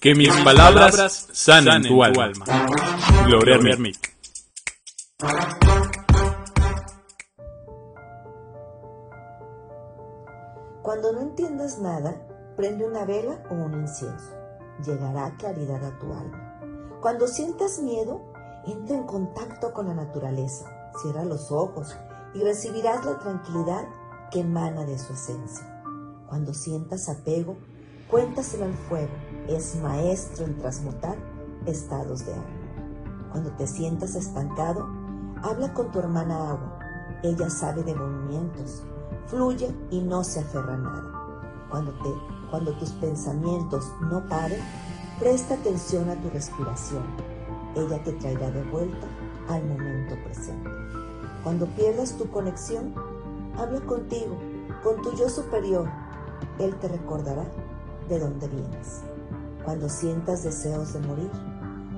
Que mis palabras sanen tu alma. Gloria Ermic. Cuando no entiendas nada, prende una vela o un incienso. Llegará claridad a tu alma. Cuando sientas miedo, entra en contacto con la naturaleza. Cierra los ojos y recibirás la tranquilidad que emana de su esencia. Cuando sientas apego, cuéntaselo al fuego. Es maestro en transmutar estados de alma. Cuando te sientas estancado, habla con tu hermana agua. Ella sabe de movimientos, fluye y no se aferra a nada. Cuando, te, cuando tus pensamientos no paren, presta atención a tu respiración. Ella te traerá de vuelta al momento presente. Cuando pierdas tu conexión, habla contigo, con tu yo superior. Él te recordará de dónde vienes. Cuando sientas deseos de morir,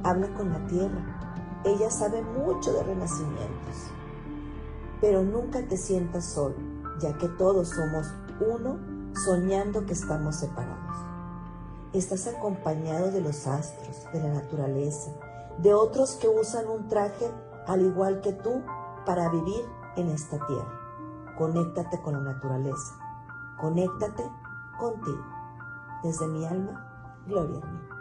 habla con la tierra. Ella sabe mucho de renacimientos. Pero nunca te sientas solo, ya que todos somos uno soñando que estamos separados. Estás acompañado de los astros, de la naturaleza, de otros que usan un traje al igual que tú para vivir en esta tierra. Conéctate con la naturaleza. Conéctate contigo. Desde mi alma, gloria a mí.